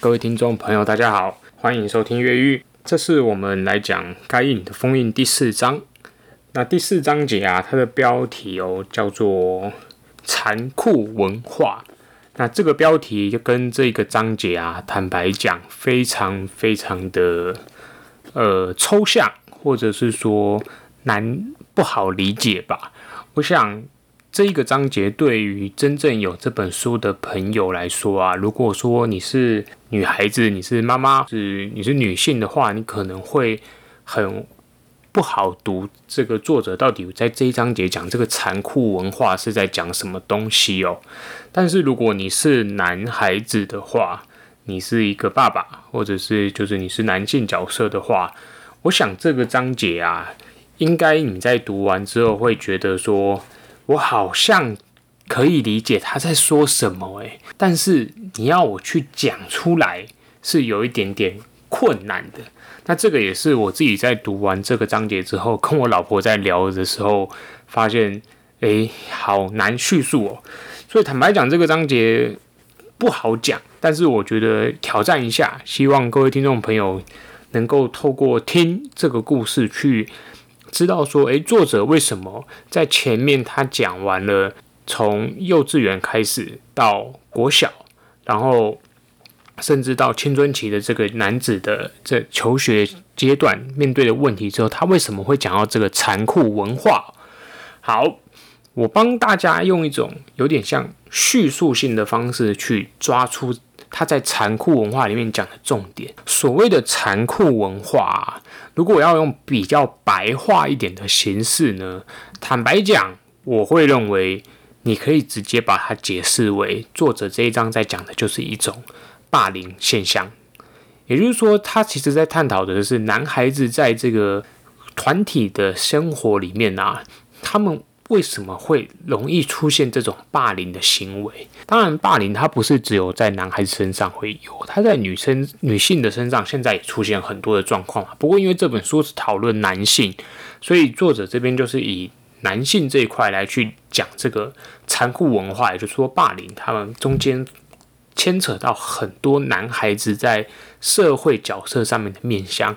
各位听众朋友，大家好，欢迎收听越狱。这是我们来讲该隐的封印第四章。那第四章节啊，它的标题哦叫做残酷文化。那这个标题就跟这个章节啊，坦白讲，非常非常的呃抽象，或者是说难不好理解吧。我想。这一个章节对于真正有这本书的朋友来说啊，如果说你是女孩子，你是妈妈，是你是女性的话，你可能会很不好读这个作者到底在这一章节讲这个残酷文化是在讲什么东西哦。但是如果你是男孩子的话，你是一个爸爸，或者是就是你是男性角色的话，我想这个章节啊，应该你在读完之后会觉得说。我好像可以理解他在说什么，诶，但是你要我去讲出来是有一点点困难的。那这个也是我自己在读完这个章节之后，跟我老婆在聊的时候发现，诶，好难叙述哦。所以坦白讲，这个章节不好讲，但是我觉得挑战一下，希望各位听众朋友能够透过听这个故事去。知道说，诶，作者为什么在前面他讲完了从幼稚园开始到国小，然后甚至到青春期的这个男子的这求学阶段面对的问题之后，他为什么会讲到这个残酷文化？好，我帮大家用一种有点像叙述性的方式去抓出他在残酷文化里面讲的重点。所谓的残酷文化。如果我要用比较白话一点的形式呢，坦白讲，我会认为你可以直接把它解释为作者这一章在讲的就是一种霸凌现象。也就是说，他其实在探讨的是男孩子在这个团体的生活里面啊，他们。为什么会容易出现这种霸凌的行为？当然，霸凌它不是只有在男孩子身上会有，它在女生、女性的身上现在也出现很多的状况。不过，因为这本书是讨论男性，所以作者这边就是以男性这一块来去讲这个残酷文化，也就是说，霸凌他们中间牵扯到很多男孩子在社会角色上面的面向。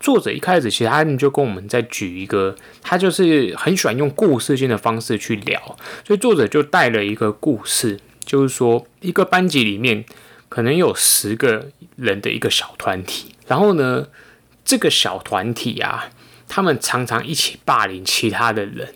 作者一开始其实他们就跟我们在举一个，他就是很喜欢用故事性的方式去聊，所以作者就带了一个故事，就是说一个班级里面可能有十个人的一个小团体，然后呢，这个小团体啊，他们常常一起霸凌其他的人。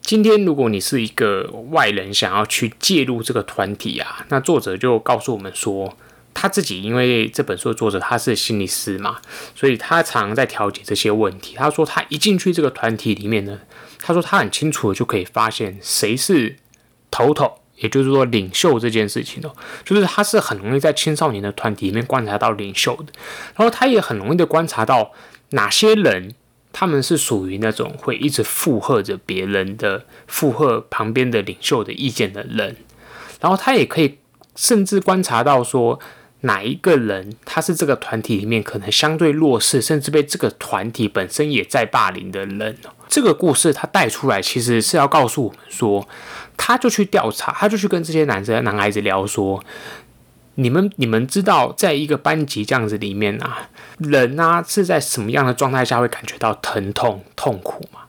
今天如果你是一个外人想要去介入这个团体啊，那作者就告诉我们说。他自己因为这本书的作者他是心理师嘛，所以他常常在调解这些问题。他说他一进去这个团体里面呢，他说他很清楚的就可以发现谁是头头，也就是说领袖这件事情哦，就是他是很容易在青少年的团体里面观察到领袖的，然后他也很容易的观察到哪些人他们是属于那种会一直附和着别人的附和旁边的领袖的意见的人，然后他也可以甚至观察到说。哪一个人他是这个团体里面可能相对弱势，甚至被这个团体本身也在霸凌的人？这个故事他带出来，其实是要告诉我们说，他就去调查，他就去跟这些男生、男孩子聊说，你们、你们知道，在一个班级这样子里面啊，人啊是在什么样的状态下会感觉到疼痛、痛苦吗？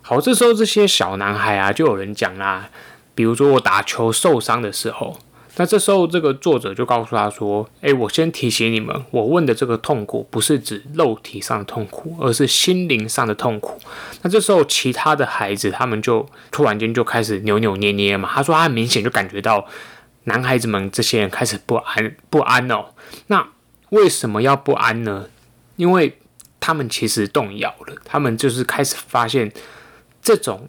好，这时候这些小男孩啊，就有人讲啦，比如说我打球受伤的时候。那这时候，这个作者就告诉他说：“诶，我先提醒你们，我问的这个痛苦不是指肉体上的痛苦，而是心灵上的痛苦。”那这时候，其他的孩子他们就突然间就开始扭扭捏捏嘛。他说他很明显就感觉到男孩子们这些人开始不安不安哦。那为什么要不安呢？因为他们其实动摇了，他们就是开始发现这种。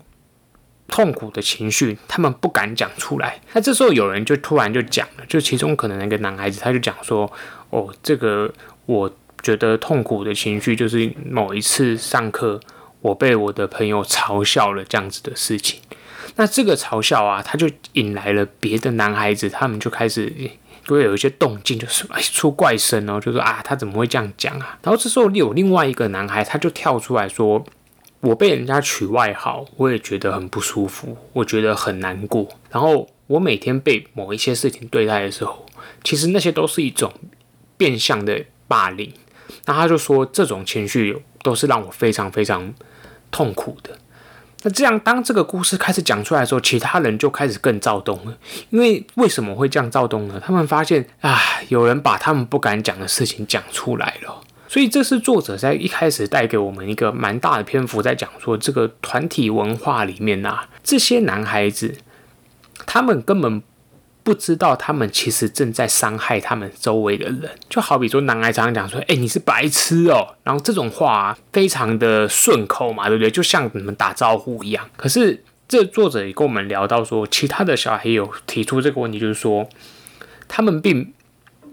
痛苦的情绪，他们不敢讲出来。那这时候有人就突然就讲了，就其中可能那个男孩子，他就讲说：“哦，这个我觉得痛苦的情绪就是某一次上课，我被我的朋友嘲笑了这样子的事情。那这个嘲笑啊，他就引来了别的男孩子，他们就开始就会有一些动静，就是哎出怪声哦，就说啊他怎么会这样讲啊？然后这时候有另外一个男孩，他就跳出来说。”我被人家取外号，我也觉得很不舒服，我觉得很难过。然后我每天被某一些事情对待的时候，其实那些都是一种变相的霸凌。那他就说，这种情绪都是让我非常非常痛苦的。那这样，当这个故事开始讲出来的时候，其他人就开始更躁动了。因为为什么会这样躁动呢？他们发现啊，有人把他们不敢讲的事情讲出来了。所以这是作者在一开始带给我们一个蛮大的篇幅，在讲说这个团体文化里面啊，这些男孩子，他们根本不知道，他们其实正在伤害他们周围的人。就好比说，男孩常常讲说：“哎，你是白痴哦。”然后这种话，非常的顺口嘛，对不对？就像你们打招呼一样。可是这作者也跟我们聊到说，其他的小孩有提出这个问题，就是说，他们并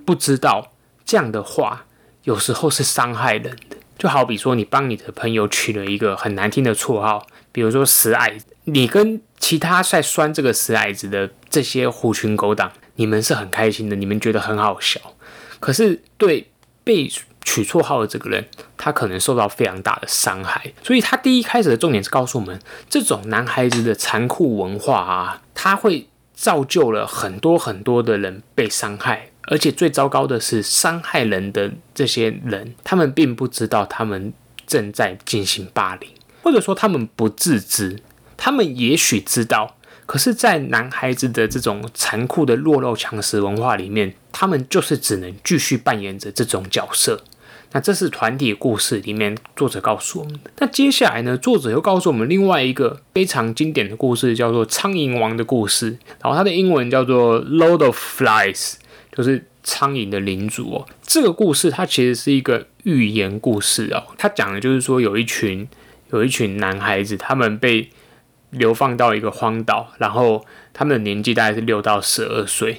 不知道这样的话。有时候是伤害人的，就好比说，你帮你的朋友取了一个很难听的绰号，比如说“死矮子”，你跟其他在酸这个“死矮子”的这些狐群狗党，你们是很开心的，你们觉得很好笑。可是对被取绰号的这个人，他可能受到非常大的伤害。所以他第一开始的重点是告诉我们，这种男孩子的残酷文化啊，他会造就了很多很多的人被伤害。而且最糟糕的是，伤害人的这些人，他们并不知道他们正在进行霸凌，或者说他们不自知。他们也许知道，可是，在男孩子的这种残酷的弱肉强食文化里面，他们就是只能继续扮演着这种角色。那这是团体故事里面作者告诉我们的。那接下来呢，作者又告诉我们另外一个非常经典的故事，叫做《苍蝇王的故事》，然后它的英文叫做《Lord of Flies》。就是苍蝇的领主哦，这个故事它其实是一个寓言故事哦。它讲的就是说，有一群有一群男孩子，他们被流放到一个荒岛，然后他们的年纪大概是六到十二岁，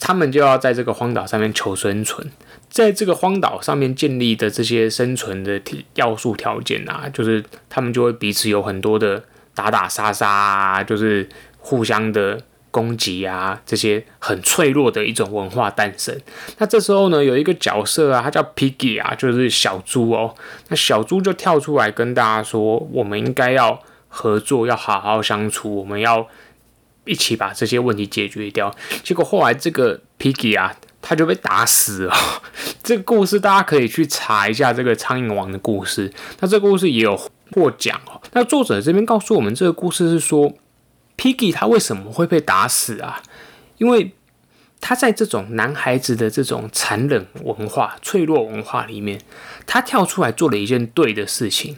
他们就要在这个荒岛上面求生存。在这个荒岛上面建立的这些生存的要素条件啊，就是他们就会彼此有很多的打打杀杀啊，就是互相的。攻击啊，这些很脆弱的一种文化诞生。那这时候呢，有一个角色啊，他叫 Piggy 啊，就是小猪哦。那小猪就跳出来跟大家说：“我们应该要合作，要好好相处，我们要一起把这些问题解决掉。”结果后来这个 Piggy 啊，他就被打死了。这个故事大家可以去查一下这个苍蝇王的故事。那这个故事也有获奖哦。那作者这边告诉我们，这个故事是说。Piggy 他为什么会被打死啊？因为他在这种男孩子的这种残忍文化、脆弱文化里面，他跳出来做了一件对的事情，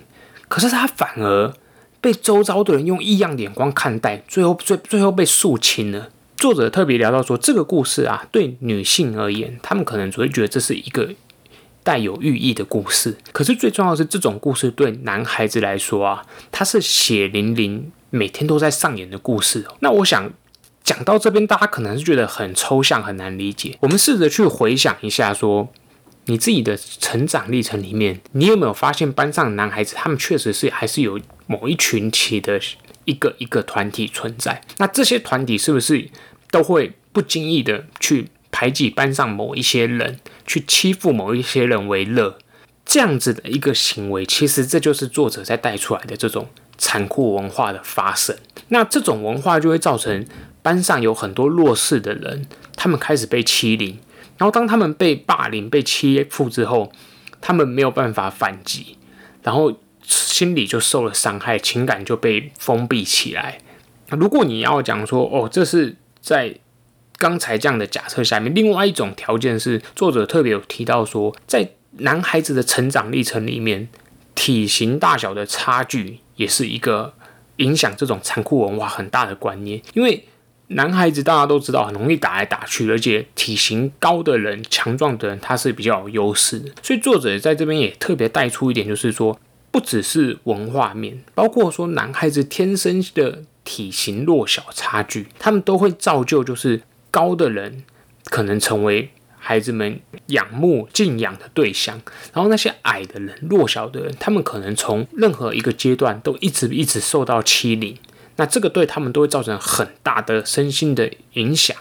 可是他反而被周遭的人用异样眼光看待，最后最最后被肃清了。作者特别聊到说，这个故事啊，对女性而言，他们可能只会觉得这是一个带有寓意的故事，可是最重要的是，这种故事对男孩子来说啊，它是血淋淋。每天都在上演的故事。那我想讲到这边，大家可能是觉得很抽象、很难理解。我们试着去回想一下，说你自己的成长历程里面，你有没有发现班上男孩子，他们确实是还是有某一群起的一个一个团体存在？那这些团体是不是都会不经意的去排挤班上某一些人，去欺负某一些人为乐？这样子的一个行为，其实这就是作者在带出来的这种。残酷文化的发生，那这种文化就会造成班上有很多弱势的人，他们开始被欺凌，然后当他们被霸凌、被欺负之后，他们没有办法反击，然后心里就受了伤害，情感就被封闭起来。如果你要讲说，哦，这是在刚才这样的假设下面，另外一种条件是，作者特别有提到说，在男孩子的成长历程里面，体型大小的差距。也是一个影响这种残酷文化很大的观念，因为男孩子大家都知道很容易打来打去，而且体型高的人、强壮的人他是比较有优势的。所以作者在这边也特别带出一点，就是说不只是文化面，包括说男孩子天生的体型弱小差距，他们都会造就就是高的人可能成为。孩子们仰慕、敬仰的对象，然后那些矮的人、弱小的人，他们可能从任何一个阶段都一直一直受到欺凌，那这个对他们都会造成很大的身心的影响。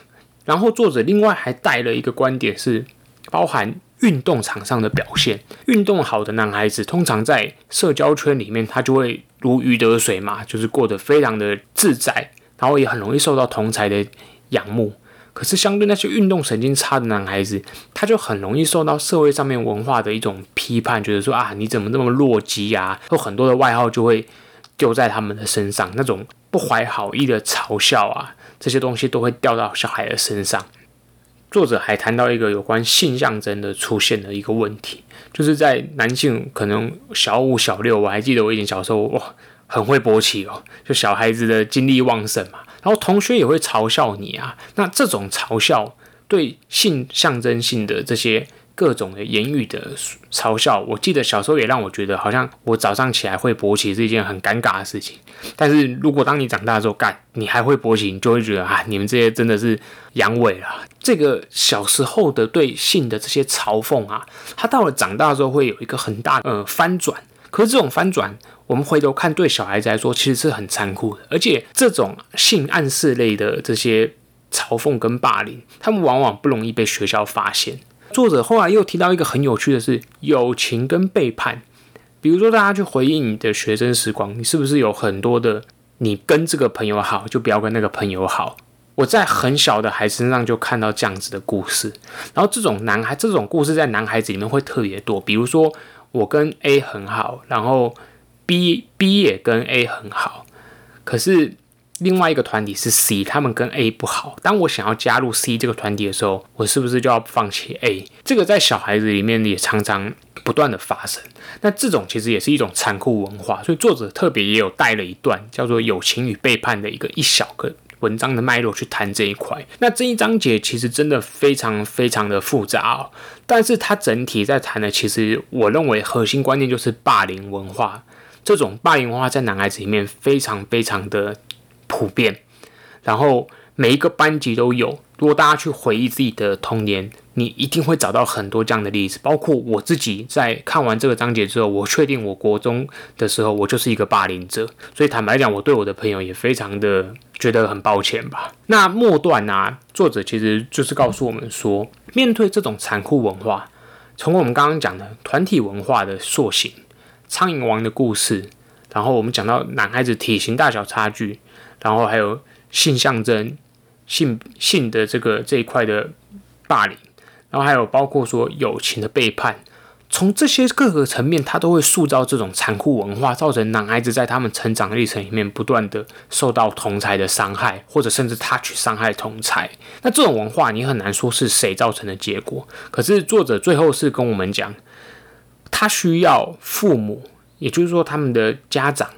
然后作者另外还带了一个观点是，包含运动场上的表现，运动好的男孩子通常在社交圈里面，他就会如鱼得水嘛，就是过得非常的自在，然后也很容易受到同才的仰慕。可是相对那些运动神经差的男孩子，他就很容易受到社会上面文化的一种批判，觉得说啊，你怎么那么弱鸡呀？有很多的外号就会丢在他们的身上，那种不怀好意的嘲笑啊，这些东西都会掉到小孩的身上。作者还谈到一个有关性象征的出现的一个问题，就是在男性可能小五、小六，我还记得我以前小时候哇，很会勃起哦，就小孩子的精力旺盛嘛，然后同学也会嘲笑你啊，那这种嘲笑对性象征性的这些。各种的言语的嘲笑，我记得小时候也让我觉得好像我早上起来会勃起是一件很尴尬的事情。但是如果当你长大之后，干你还会勃起，你就会觉得啊，你们这些真的是阳痿了。这个小时候的对性的这些嘲讽啊，他到了长大之后会有一个很大的呃翻转。可是这种翻转，我们回头看，对小孩子来说其实是很残酷的。而且这种性暗示类的这些嘲讽跟霸凌，他们往往不容易被学校发现。作者后来又提到一个很有趣的是友情跟背叛，比如说大家去回忆你的学生时光，你是不是有很多的你跟这个朋友好，就不要跟那个朋友好？我在很小的孩子身上就看到这样子的故事，然后这种男孩这种故事在男孩子里面会特别多，比如说我跟 A 很好，然后 B B 也跟 A 很好，可是。另外一个团体是 C，他们跟 A 不好。当我想要加入 C 这个团体的时候，我是不是就要放弃 A？这个在小孩子里面也常常不断的发生。那这种其实也是一种残酷文化，所以作者特别也有带了一段叫做“友情与背叛”的一个一小个文章的脉络去谈这一块。那这一章节其实真的非常非常的复杂哦，但是它整体在谈的，其实我认为核心观念就是霸凌文化。这种霸凌文化在男孩子里面非常非常的。普遍，然后每一个班级都有。如果大家去回忆自己的童年，你一定会找到很多这样的例子。包括我自己在看完这个章节之后，我确定我国中的时候，我就是一个霸凌者。所以坦白讲，我对我的朋友也非常的觉得很抱歉吧。那末段呢、作者其实就是告诉我们说，面对这种残酷文化，从我们刚刚讲的团体文化的塑形、苍蝇王的故事，然后我们讲到男孩子体型大小差距。然后还有性象征、性性的这个这一块的霸凌，然后还有包括说友情的背叛，从这些各个层面，他都会塑造这种残酷文化，造成男孩子在他们成长历程里面不断的受到同才的伤害，或者甚至他去伤害同才。那这种文化你很难说是谁造成的结果。可是作者最后是跟我们讲，他需要父母，也就是说他们的家长。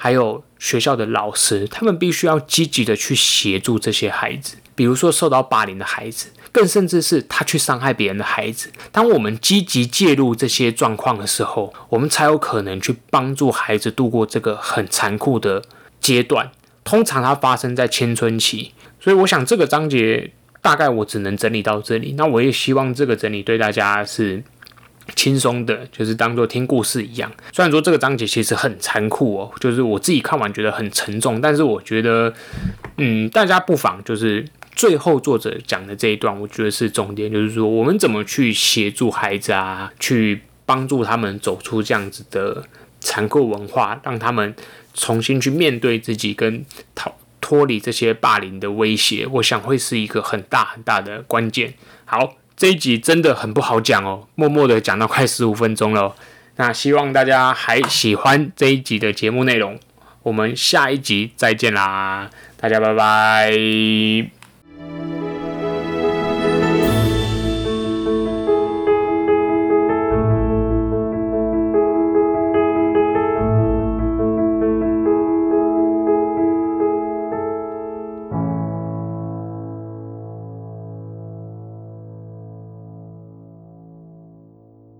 还有学校的老师，他们必须要积极的去协助这些孩子，比如说受到霸凌的孩子，更甚至是他去伤害别人的孩子。当我们积极介入这些状况的时候，我们才有可能去帮助孩子度过这个很残酷的阶段。通常它发生在青春期，所以我想这个章节大概我只能整理到这里。那我也希望这个整理对大家是。轻松的，就是当做听故事一样。虽然说这个章节其实很残酷哦，就是我自己看完觉得很沉重，但是我觉得，嗯，大家不妨就是最后作者讲的这一段，我觉得是重点，就是说我们怎么去协助孩子啊，去帮助他们走出这样子的残酷文化，让他们重新去面对自己，跟逃脱离这些霸凌的威胁。我想会是一个很大很大的关键。好。这一集真的很不好讲哦，默默的讲到快十五分钟了。那希望大家还喜欢这一集的节目内容，我们下一集再见啦，大家拜拜。